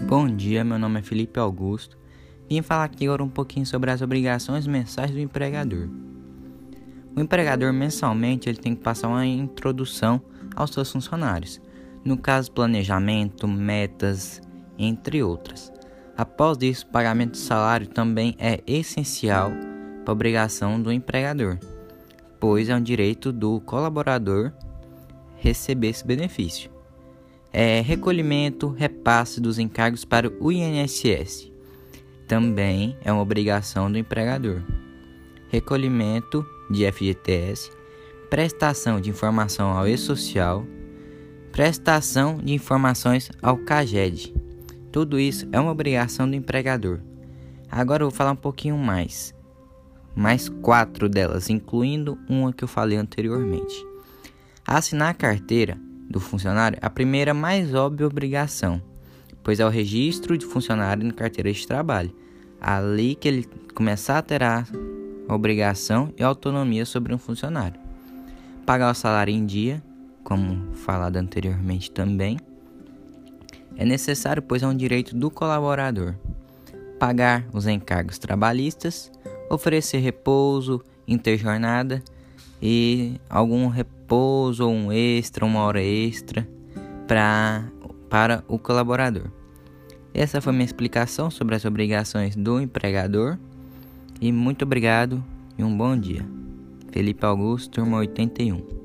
Bom dia, meu nome é Felipe Augusto. Vim falar aqui agora um pouquinho sobre as obrigações mensais do empregador. O empregador mensalmente ele tem que passar uma introdução aos seus funcionários, no caso planejamento, metas, entre outras. Após isso, o pagamento de salário também é essencial para a obrigação do empregador, pois é um direito do colaborador receber esse benefício. É recolhimento, repasse dos encargos para o INSS. Também é uma obrigação do empregador. Recolhimento de FGTS, prestação de informação ao E-Social, prestação de informações ao CAGED. Tudo isso é uma obrigação do empregador. Agora eu vou falar um pouquinho mais. Mais quatro delas, incluindo uma que eu falei anteriormente. Assinar a carteira do funcionário a primeira mais óbvia obrigação, pois é o registro de funcionário na carteira de trabalho. Ali que ele começar a ter a obrigação e autonomia sobre um funcionário. Pagar o salário em dia, como falado anteriormente também, é necessário, pois é um direito do colaborador. Pagar os encargos trabalhistas, oferecer repouso, interjornada e algum repouso ou um extra, uma hora extra pra, para o colaborador. Essa foi minha explicação sobre as obrigações do empregador e muito obrigado e um bom dia. Felipe Augusto, turma 81.